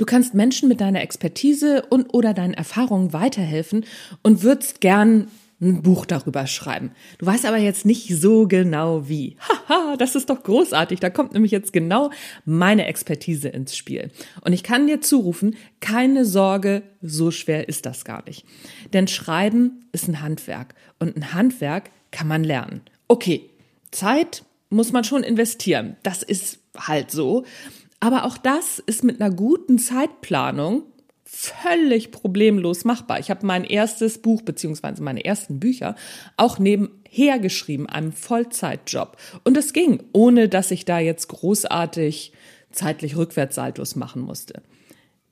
Du kannst Menschen mit deiner Expertise und oder deinen Erfahrungen weiterhelfen und würdest gern ein Buch darüber schreiben. Du weißt aber jetzt nicht so genau wie. Haha, das ist doch großartig. Da kommt nämlich jetzt genau meine Expertise ins Spiel. Und ich kann dir zurufen, keine Sorge, so schwer ist das gar nicht. Denn Schreiben ist ein Handwerk und ein Handwerk kann man lernen. Okay, Zeit muss man schon investieren. Das ist halt so. Aber auch das ist mit einer guten Zeitplanung völlig problemlos machbar. Ich habe mein erstes Buch beziehungsweise meine ersten Bücher auch nebenher geschrieben, einem Vollzeitjob. Und es ging, ohne dass ich da jetzt großartig zeitlich Rückwärtssaltos machen musste.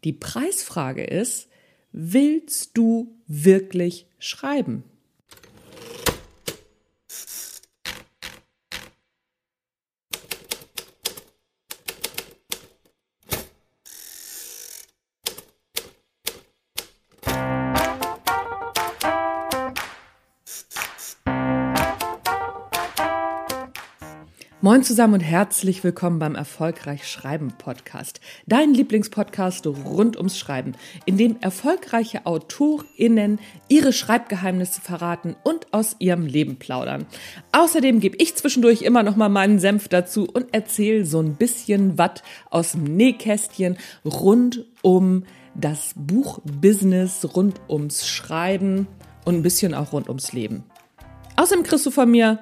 Die Preisfrage ist, willst du wirklich schreiben? Moin zusammen und herzlich willkommen beim Erfolgreich Schreiben Podcast. Dein Lieblingspodcast rund ums Schreiben, in dem erfolgreiche AutorInnen ihre Schreibgeheimnisse verraten und aus ihrem Leben plaudern. Außerdem gebe ich zwischendurch immer noch mal meinen Senf dazu und erzähle so ein bisschen was aus dem Nähkästchen rund um das Buchbusiness, rund ums Schreiben und ein bisschen auch rund ums Leben. Außerdem kriegst du von mir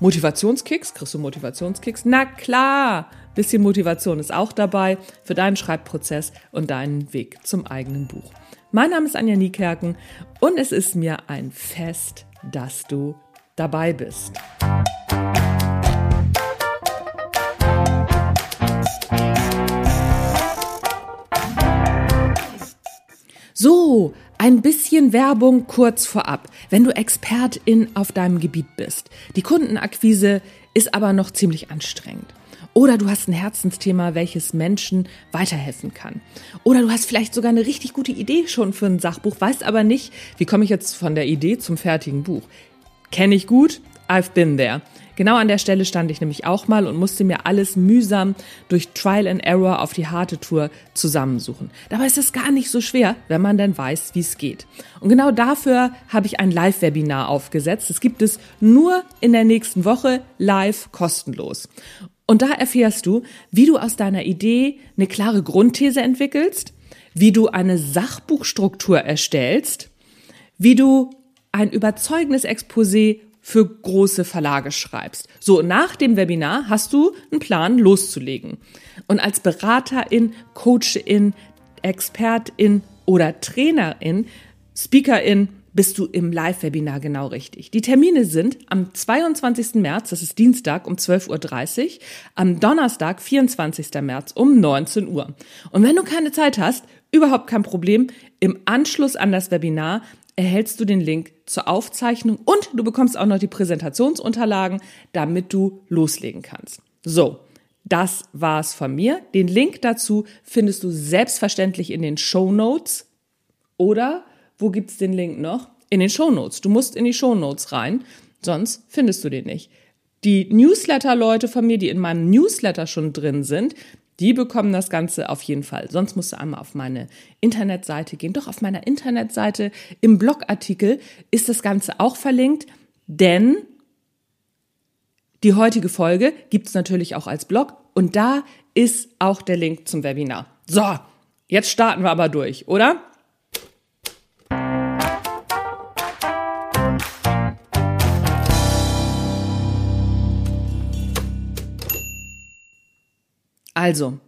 Motivationskicks, kriegst du Motivationskicks? Na klar, bisschen Motivation ist auch dabei für deinen Schreibprozess und deinen Weg zum eigenen Buch. Mein Name ist Anja Niekerken und es ist mir ein Fest, dass du dabei bist. So, ein bisschen Werbung kurz vorab, wenn du Expertin auf deinem Gebiet bist. Die Kundenakquise ist aber noch ziemlich anstrengend. Oder du hast ein Herzensthema, welches Menschen weiterhelfen kann. Oder du hast vielleicht sogar eine richtig gute Idee schon für ein Sachbuch, weißt aber nicht, wie komme ich jetzt von der Idee zum fertigen Buch. Kenne ich gut, I've been there. Genau an der Stelle stand ich nämlich auch mal und musste mir alles mühsam durch Trial and Error auf die harte Tour zusammensuchen. Dabei ist es gar nicht so schwer, wenn man dann weiß, wie es geht. Und genau dafür habe ich ein Live-Webinar aufgesetzt. Das gibt es nur in der nächsten Woche live kostenlos. Und da erfährst du, wie du aus deiner Idee eine klare Grundthese entwickelst, wie du eine Sachbuchstruktur erstellst, wie du ein überzeugendes Exposé für große Verlage schreibst. So, nach dem Webinar hast du einen Plan loszulegen. Und als Beraterin, Coachin, Expertin oder Trainerin, Speakerin bist du im Live-Webinar genau richtig. Die Termine sind am 22. März, das ist Dienstag um 12.30 Uhr, am Donnerstag, 24. März um 19 Uhr. Und wenn du keine Zeit hast, überhaupt kein Problem. Im Anschluss an das Webinar erhältst du den Link zur Aufzeichnung und du bekommst auch noch die Präsentationsunterlagen, damit du loslegen kannst. So, das war's von mir. Den Link dazu findest du selbstverständlich in den Show Notes oder wo gibt's den Link noch? In den Show Notes. Du musst in die Show Notes rein, sonst findest du den nicht. Die Newsletter-Leute von mir, die in meinem Newsletter schon drin sind, die bekommen das Ganze auf jeden Fall. Sonst musst du einmal auf meine Internetseite gehen. Doch auf meiner Internetseite im Blogartikel ist das Ganze auch verlinkt, denn die heutige Folge gibt es natürlich auch als Blog und da ist auch der Link zum Webinar. So, jetzt starten wir aber durch, oder? Also,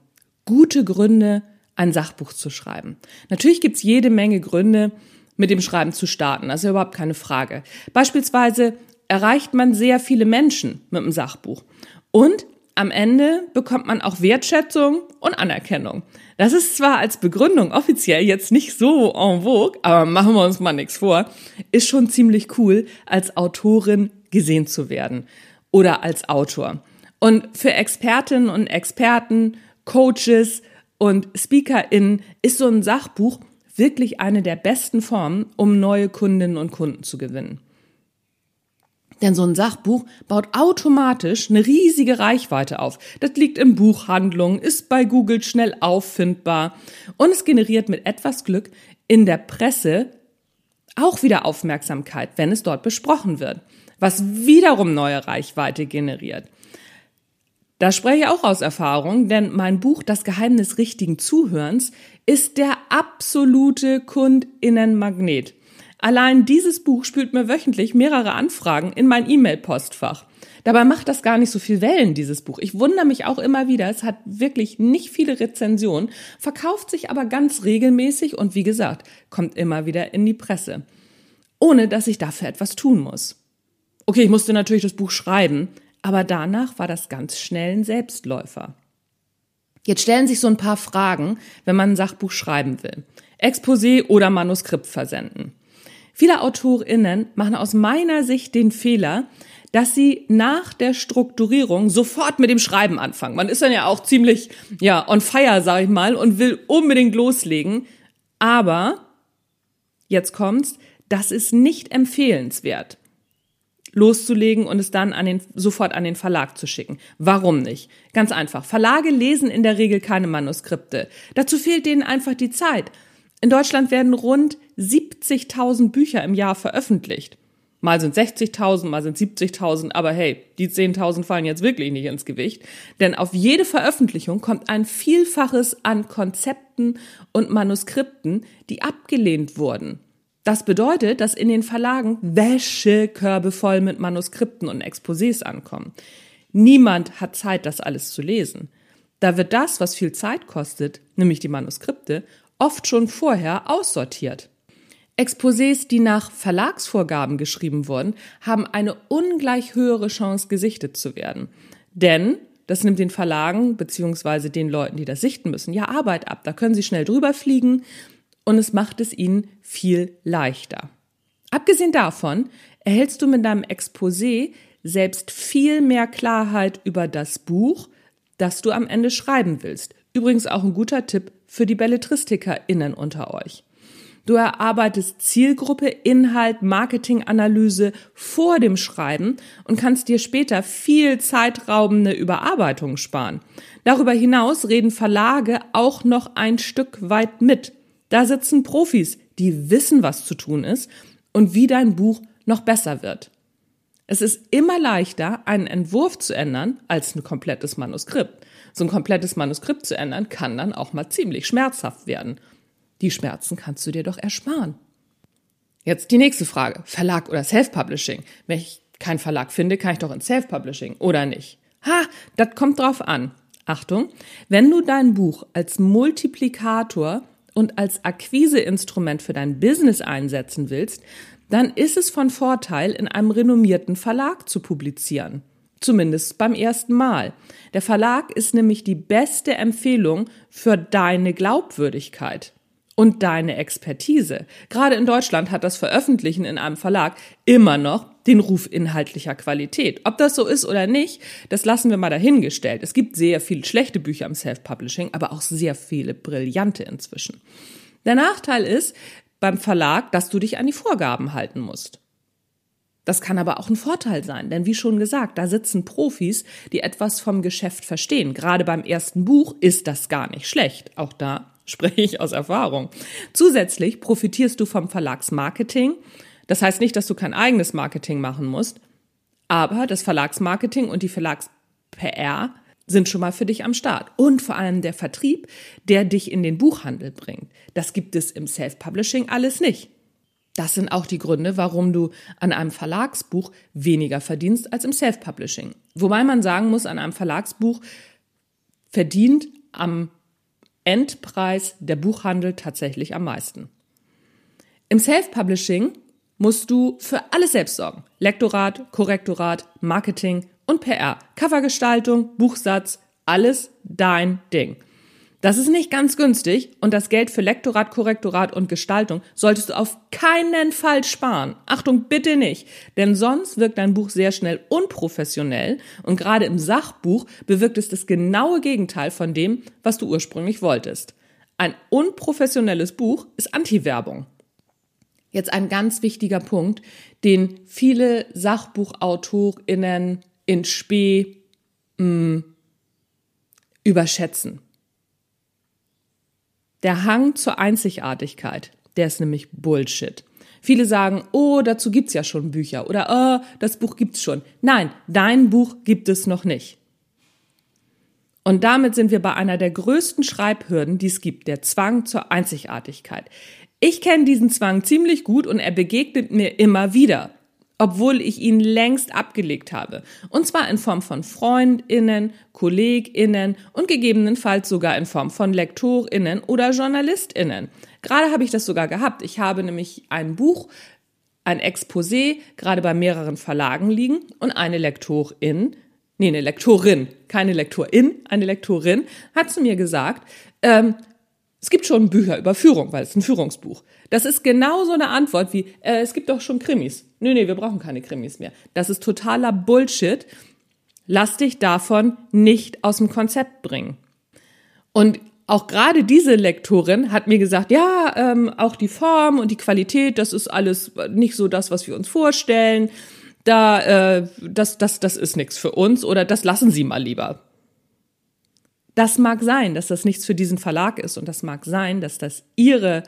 gute Gründe, ein Sachbuch zu schreiben. Natürlich gibt's jede Menge Gründe, mit dem Schreiben zu starten. Das ist ja überhaupt keine Frage. Beispielsweise erreicht man sehr viele Menschen mit einem Sachbuch. Und am Ende bekommt man auch Wertschätzung und Anerkennung. Das ist zwar als Begründung offiziell jetzt nicht so en vogue, aber machen wir uns mal nichts vor, ist schon ziemlich cool, als Autorin gesehen zu werden oder als Autor. Und für Expertinnen und Experten, Coaches und SpeakerInnen ist so ein Sachbuch wirklich eine der besten Formen, um neue Kundinnen und Kunden zu gewinnen. Denn so ein Sachbuch baut automatisch eine riesige Reichweite auf. Das liegt in Buchhandlungen, ist bei Google schnell auffindbar und es generiert mit etwas Glück in der Presse auch wieder Aufmerksamkeit, wenn es dort besprochen wird, was wiederum neue Reichweite generiert. Da spreche ich auch aus Erfahrung, denn mein Buch Das Geheimnis richtigen Zuhörens ist der absolute Kundinnenmagnet. Allein dieses Buch spült mir wöchentlich mehrere Anfragen in mein E-Mail-Postfach. Dabei macht das gar nicht so viel Wellen, dieses Buch. Ich wundere mich auch immer wieder. Es hat wirklich nicht viele Rezensionen, verkauft sich aber ganz regelmäßig und wie gesagt, kommt immer wieder in die Presse. Ohne dass ich dafür etwas tun muss. Okay, ich musste natürlich das Buch schreiben, aber danach war das ganz schnell ein Selbstläufer. Jetzt stellen sich so ein paar Fragen, wenn man ein Sachbuch schreiben will. Exposé oder Manuskript versenden. Viele AutorInnen machen aus meiner Sicht den Fehler, dass sie nach der Strukturierung sofort mit dem Schreiben anfangen. Man ist dann ja auch ziemlich, ja, on fire, sag ich mal, und will unbedingt loslegen. Aber, jetzt kommt's, das ist nicht empfehlenswert loszulegen und es dann an den, sofort an den Verlag zu schicken. Warum nicht? Ganz einfach. Verlage lesen in der Regel keine Manuskripte. Dazu fehlt denen einfach die Zeit. In Deutschland werden rund 70.000 Bücher im Jahr veröffentlicht. Mal sind 60.000, mal sind 70.000, aber hey, die 10.000 fallen jetzt wirklich nicht ins Gewicht. Denn auf jede Veröffentlichung kommt ein Vielfaches an Konzepten und Manuskripten, die abgelehnt wurden. Das bedeutet, dass in den Verlagen Wäschekörbe voll mit Manuskripten und Exposés ankommen. Niemand hat Zeit, das alles zu lesen. Da wird das, was viel Zeit kostet, nämlich die Manuskripte, oft schon vorher aussortiert. Exposés, die nach Verlagsvorgaben geschrieben wurden, haben eine ungleich höhere Chance, gesichtet zu werden. Denn das nimmt den Verlagen beziehungsweise den Leuten, die das sichten müssen, ja Arbeit ab. Da können sie schnell drüber fliegen und es macht es ihnen viel leichter. Abgesehen davon erhältst du mit deinem Exposé selbst viel mehr Klarheit über das Buch, das du am Ende schreiben willst. Übrigens auch ein guter Tipp für die BelletristikerInnen unter euch. Du erarbeitest Zielgruppe, Inhalt, Marketinganalyse vor dem Schreiben und kannst dir später viel zeitraubende Überarbeitung sparen. Darüber hinaus reden Verlage auch noch ein Stück weit mit. Da sitzen Profis, die wissen, was zu tun ist und wie dein Buch noch besser wird. Es ist immer leichter, einen Entwurf zu ändern, als ein komplettes Manuskript. So ein komplettes Manuskript zu ändern, kann dann auch mal ziemlich schmerzhaft werden. Die Schmerzen kannst du dir doch ersparen. Jetzt die nächste Frage. Verlag oder Self-Publishing? Wenn ich keinen Verlag finde, kann ich doch in Self-Publishing oder nicht? Ha, das kommt drauf an. Achtung, wenn du dein Buch als Multiplikator und als Akquiseinstrument für dein Business einsetzen willst, dann ist es von Vorteil, in einem renommierten Verlag zu publizieren. Zumindest beim ersten Mal. Der Verlag ist nämlich die beste Empfehlung für deine Glaubwürdigkeit und deine Expertise. Gerade in Deutschland hat das Veröffentlichen in einem Verlag immer noch den Ruf inhaltlicher Qualität. Ob das so ist oder nicht, das lassen wir mal dahingestellt. Es gibt sehr viele schlechte Bücher im Self-Publishing, aber auch sehr viele brillante inzwischen. Der Nachteil ist beim Verlag, dass du dich an die Vorgaben halten musst. Das kann aber auch ein Vorteil sein, denn wie schon gesagt, da sitzen Profis, die etwas vom Geschäft verstehen. Gerade beim ersten Buch ist das gar nicht schlecht. Auch da spreche ich aus Erfahrung. Zusätzlich profitierst du vom Verlagsmarketing. Das heißt nicht, dass du kein eigenes Marketing machen musst, aber das Verlagsmarketing und die Verlags-PR sind schon mal für dich am Start. Und vor allem der Vertrieb, der dich in den Buchhandel bringt. Das gibt es im Self-Publishing alles nicht. Das sind auch die Gründe, warum du an einem Verlagsbuch weniger verdienst als im Self-Publishing. Wobei man sagen muss, an einem Verlagsbuch verdient am Endpreis der Buchhandel tatsächlich am meisten. Im Self-Publishing musst du für alles selbst sorgen. Lektorat, Korrektorat, Marketing und PR. Covergestaltung, Buchsatz, alles dein Ding. Das ist nicht ganz günstig und das Geld für Lektorat, Korrektorat und Gestaltung solltest du auf keinen Fall sparen. Achtung, bitte nicht, denn sonst wirkt dein Buch sehr schnell unprofessionell und gerade im Sachbuch bewirkt es das genaue Gegenteil von dem, was du ursprünglich wolltest. Ein unprofessionelles Buch ist Anti-Werbung. Jetzt ein ganz wichtiger Punkt, den viele SachbuchautorInnen in Spee mh, hm, überschätzen. Der Hang zur Einzigartigkeit, der ist nämlich Bullshit. Viele sagen, oh, dazu gibt's ja schon Bücher oder oh, das Buch gibt's schon. Nein, dein Buch gibt es noch nicht. Und damit sind wir bei einer der größten Schreibhürden, die es gibt, der Zwang zur Einzigartigkeit. Ich kenne diesen Zwang ziemlich gut und er begegnet mir immer wieder obwohl ich ihn längst abgelegt habe. Und zwar in Form von Freundinnen, Kolleginnen und gegebenenfalls sogar in Form von Lektorinnen oder Journalistinnen. Gerade habe ich das sogar gehabt. Ich habe nämlich ein Buch, ein Exposé, gerade bei mehreren Verlagen liegen und eine Lektorin, nee, eine Lektorin, keine Lektorin, eine Lektorin hat zu mir gesagt, ähm, es gibt schon Bücher über Führung, weil es ein Führungsbuch. Das ist genau so eine Antwort wie, äh, es gibt doch schon Krimis. Nee, nee, wir brauchen keine Krimis mehr. Das ist totaler Bullshit. Lass dich davon nicht aus dem Konzept bringen. Und auch gerade diese Lektorin hat mir gesagt, ja, ähm, auch die Form und die Qualität, das ist alles nicht so das, was wir uns vorstellen. Da, äh, das, das, das ist nichts für uns oder das lassen Sie mal lieber. Das mag sein, dass das nichts für diesen Verlag ist und das mag sein, dass das ihre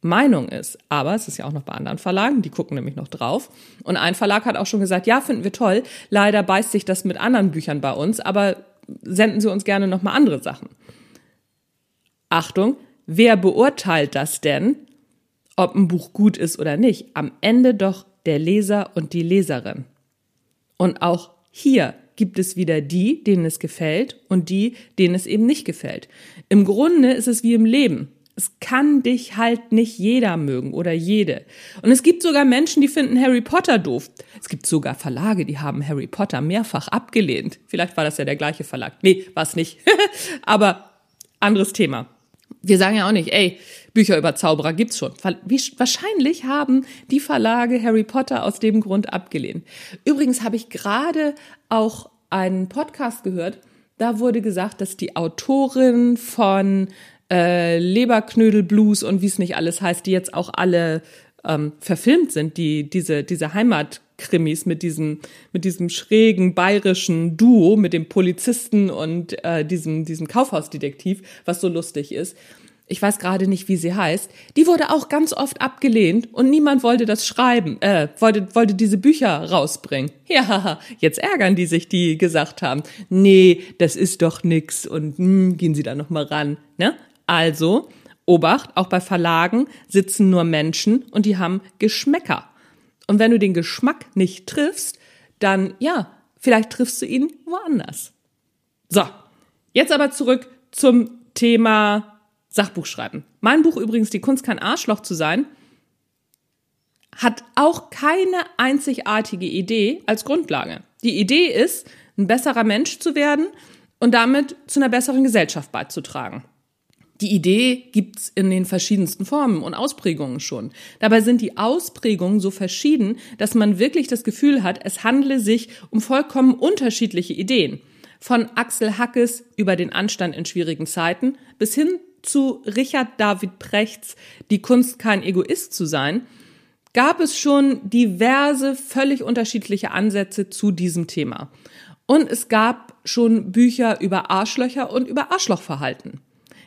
Meinung ist. Aber es ist ja auch noch bei anderen Verlagen, die gucken nämlich noch drauf. Und ein Verlag hat auch schon gesagt, ja, finden wir toll. Leider beißt sich das mit anderen Büchern bei uns, aber senden Sie uns gerne nochmal andere Sachen. Achtung, wer beurteilt das denn, ob ein Buch gut ist oder nicht? Am Ende doch der Leser und die Leserin. Und auch hier gibt es wieder die, denen es gefällt und die, denen es eben nicht gefällt. Im Grunde ist es wie im Leben. Es kann dich halt nicht jeder mögen oder jede. Und es gibt sogar Menschen, die finden Harry Potter doof. Es gibt sogar Verlage, die haben Harry Potter mehrfach abgelehnt. Vielleicht war das ja der gleiche Verlag. Nee, war es nicht. Aber anderes Thema. Wir sagen ja auch nicht, ey, Bücher über Zauberer gibt's schon. Wahrscheinlich haben die Verlage Harry Potter aus dem Grund abgelehnt. Übrigens habe ich gerade auch einen Podcast gehört, da wurde gesagt, dass die Autorin von äh, Leberknödel Blues und wie es nicht alles heißt, die jetzt auch alle ähm, verfilmt sind, die diese diese Heimatkrimis mit diesem mit diesem schrägen bayerischen Duo mit dem Polizisten und äh, diesem diesem Kaufhausdetektiv, was so lustig ist ich weiß gerade nicht, wie sie heißt, die wurde auch ganz oft abgelehnt und niemand wollte das schreiben, äh, wollte, wollte diese Bücher rausbringen. Ja, jetzt ärgern die sich, die gesagt haben, nee, das ist doch nix und hm, gehen Sie da noch mal ran, ne? Also, Obacht, auch bei Verlagen sitzen nur Menschen und die haben Geschmäcker. Und wenn du den Geschmack nicht triffst, dann, ja, vielleicht triffst du ihn woanders. So, jetzt aber zurück zum Thema Sachbuch schreiben. Mein Buch übrigens, Die Kunst kein Arschloch zu sein, hat auch keine einzigartige Idee als Grundlage. Die Idee ist, ein besserer Mensch zu werden und damit zu einer besseren Gesellschaft beizutragen. Die Idee gibt's in den verschiedensten Formen und Ausprägungen schon. Dabei sind die Ausprägungen so verschieden, dass man wirklich das Gefühl hat, es handle sich um vollkommen unterschiedliche Ideen. Von Axel Hackes über den Anstand in schwierigen Zeiten bis hin zu Richard David Prechts Die Kunst kein Egoist zu sein, gab es schon diverse völlig unterschiedliche Ansätze zu diesem Thema. Und es gab schon Bücher über Arschlöcher und über Arschlochverhalten.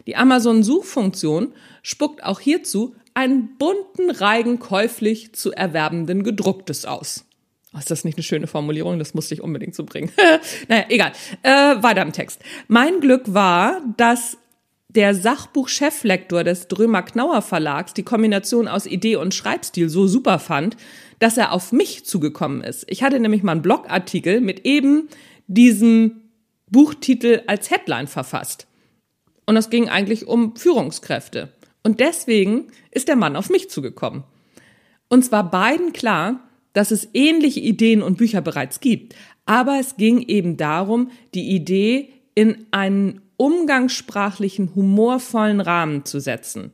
Die Amazon-Suchfunktion spuckt auch hierzu einen bunten Reigen käuflich zu erwerbenden Gedrucktes aus. Oh, ist das nicht eine schöne Formulierung? Das musste ich unbedingt so bringen. naja, egal. Äh, weiter im Text. Mein Glück war, dass der Sachbuch-Cheflektor des Drömer-Knauer Verlags die Kombination aus Idee und Schreibstil so super fand, dass er auf mich zugekommen ist. Ich hatte nämlich mal einen Blogartikel mit eben diesem Buchtitel als Headline verfasst. Und das ging eigentlich um Führungskräfte. Und deswegen ist der Mann auf mich zugekommen. Und zwar beiden klar, dass es ähnliche Ideen und Bücher bereits gibt. Aber es ging eben darum, die Idee in einen umgangssprachlichen, humorvollen Rahmen zu setzen.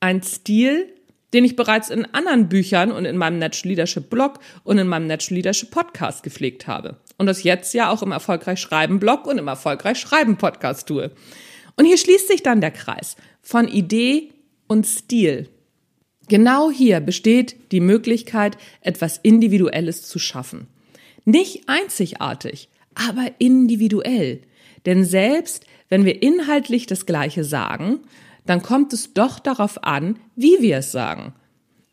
Ein Stil, den ich bereits in anderen Büchern und in meinem Natural Leadership Blog und in meinem Natural Leadership Podcast gepflegt habe. Und das jetzt ja auch im Erfolgreich Schreiben Blog und im Erfolgreich Schreiben Podcast tue. Und hier schließt sich dann der Kreis von Idee und Stil. Genau hier besteht die Möglichkeit, etwas Individuelles zu schaffen. Nicht einzigartig, aber individuell. Denn selbst wenn wir inhaltlich das Gleiche sagen, dann kommt es doch darauf an, wie wir es sagen.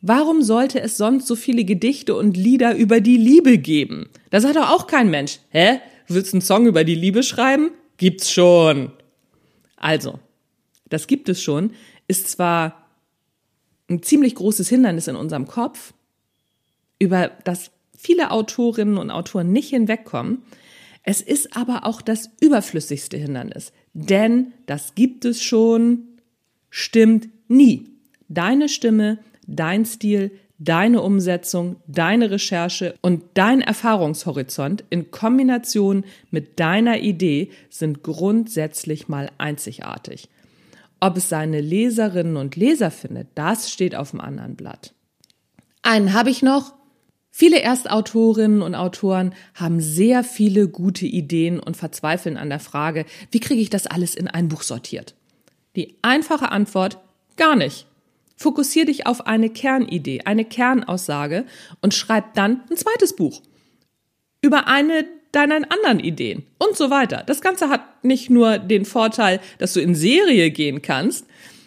Warum sollte es sonst so viele Gedichte und Lieder über die Liebe geben? Das hat doch auch kein Mensch. Hä? Willst du einen Song über die Liebe schreiben? Gibt's schon. Also, das gibt es schon, ist zwar ein ziemlich großes Hindernis in unserem Kopf, über das viele Autorinnen und Autoren nicht hinwegkommen. Es ist aber auch das überflüssigste Hindernis, denn das gibt es schon, stimmt nie. Deine Stimme, dein Stil, deine Umsetzung, deine Recherche und dein Erfahrungshorizont in Kombination mit deiner Idee sind grundsätzlich mal einzigartig. Ob es seine Leserinnen und Leser findet, das steht auf dem anderen Blatt. Einen habe ich noch. Viele Erstautorinnen und Autoren haben sehr viele gute Ideen und verzweifeln an der Frage, wie kriege ich das alles in ein Buch sortiert? Die einfache Antwort, gar nicht. Fokussier dich auf eine Kernidee, eine Kernaussage und schreib dann ein zweites Buch über eine deiner anderen Ideen und so weiter. Das Ganze hat nicht nur den Vorteil, dass du in Serie gehen kannst,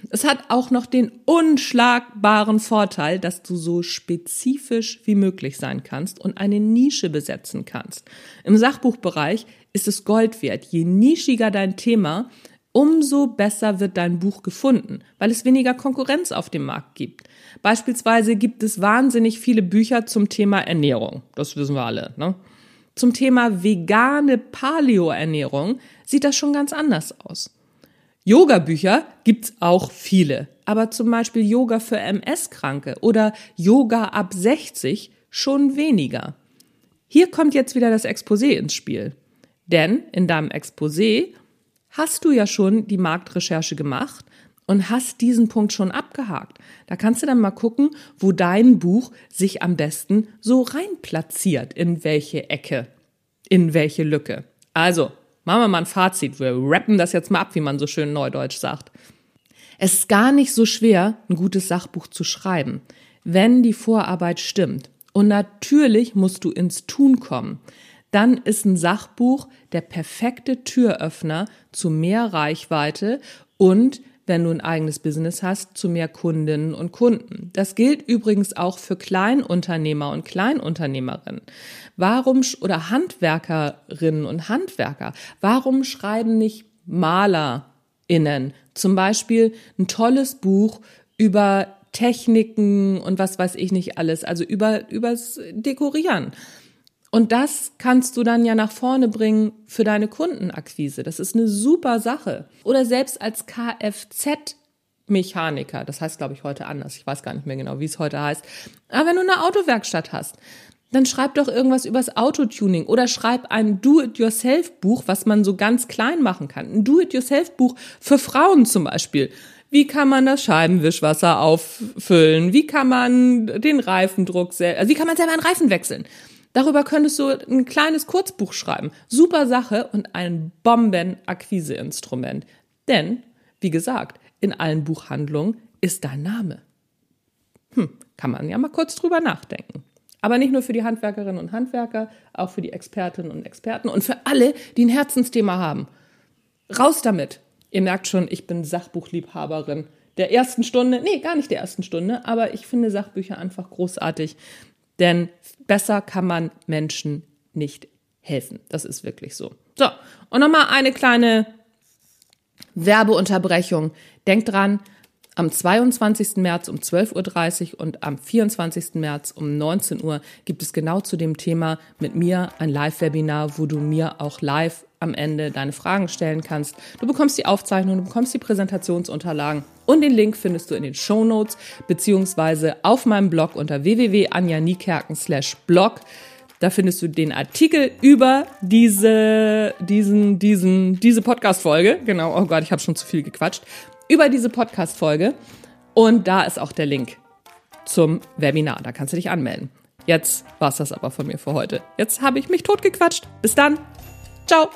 es hat auch noch den unschlagbaren Vorteil, dass du so spezifisch wie möglich sein kannst und eine Nische besetzen kannst. Im Sachbuchbereich ist es Gold wert. Je nischiger dein Thema, umso besser wird dein Buch gefunden, weil es weniger Konkurrenz auf dem Markt gibt. Beispielsweise gibt es wahnsinnig viele Bücher zum Thema Ernährung. Das wissen wir alle. Ne? Zum Thema vegane Paleo-Ernährung sieht das schon ganz anders aus. Yoga-Bücher gibt's auch viele, aber zum Beispiel Yoga für MS-Kranke oder Yoga ab 60 schon weniger. Hier kommt jetzt wieder das Exposé ins Spiel. Denn in deinem Exposé hast du ja schon die Marktrecherche gemacht und hast diesen Punkt schon abgehakt. Da kannst du dann mal gucken, wo dein Buch sich am besten so rein platziert, in welche Ecke, in welche Lücke. Also, machen wir mal ein Fazit. Wir rappen das jetzt mal ab, wie man so schön neudeutsch sagt. Es ist gar nicht so schwer, ein gutes Sachbuch zu schreiben, wenn die Vorarbeit stimmt. Und natürlich musst du ins Tun kommen. Dann ist ein Sachbuch der perfekte Türöffner zu mehr Reichweite und wenn du ein eigenes Business hast, zu mehr Kundinnen und Kunden. Das gilt übrigens auch für Kleinunternehmer und Kleinunternehmerinnen. Warum oder Handwerkerinnen und Handwerker? Warum schreiben nicht MalerInnen zum Beispiel ein tolles Buch über Techniken und was weiß ich nicht alles, also über übers Dekorieren? Und das kannst du dann ja nach vorne bringen für deine Kundenakquise. Das ist eine super Sache. Oder selbst als Kfz Mechaniker, das heißt glaube ich heute anders, ich weiß gar nicht mehr genau, wie es heute heißt. Aber wenn du eine Autowerkstatt hast, dann schreib doch irgendwas übers Autotuning oder schreib ein Do-it-yourself-Buch, was man so ganz klein machen kann. Ein Do-it-yourself-Buch für Frauen zum Beispiel. Wie kann man das Scheibenwischwasser auffüllen? Wie kann man den Reifendruck, also wie kann man selber einen Reifen wechseln? Darüber könntest du ein kleines Kurzbuch schreiben. Super Sache und ein Bomben-Akquiseinstrument. Denn, wie gesagt, in allen Buchhandlungen ist dein Name. Hm, kann man ja mal kurz drüber nachdenken. Aber nicht nur für die Handwerkerinnen und Handwerker, auch für die Expertinnen und Experten und für alle, die ein Herzensthema haben. Raus damit! Ihr merkt schon, ich bin Sachbuchliebhaberin der ersten Stunde. Nee, gar nicht der ersten Stunde, aber ich finde Sachbücher einfach großartig. Denn besser kann man Menschen nicht helfen. Das ist wirklich so. So, und nochmal eine kleine Werbeunterbrechung. Denkt dran, am 22. März um 12.30 Uhr und am 24. März um 19 Uhr gibt es genau zu dem Thema mit mir ein Live-Webinar, wo du mir auch live am Ende deine Fragen stellen kannst. Du bekommst die Aufzeichnung, du bekommst die Präsentationsunterlagen und den Link findest du in den Show Notes beziehungsweise auf meinem Blog unter www.anjaniekerken slash blog. Da findest du den Artikel über diese, diesen, diesen, diese Podcast-Folge. Genau, oh Gott, ich habe schon zu viel gequatscht. Über diese Podcast-Folge. Und da ist auch der Link zum Webinar. Da kannst du dich anmelden. Jetzt war's das aber von mir für heute. Jetzt habe ich mich totgequatscht. Bis dann. Ciao.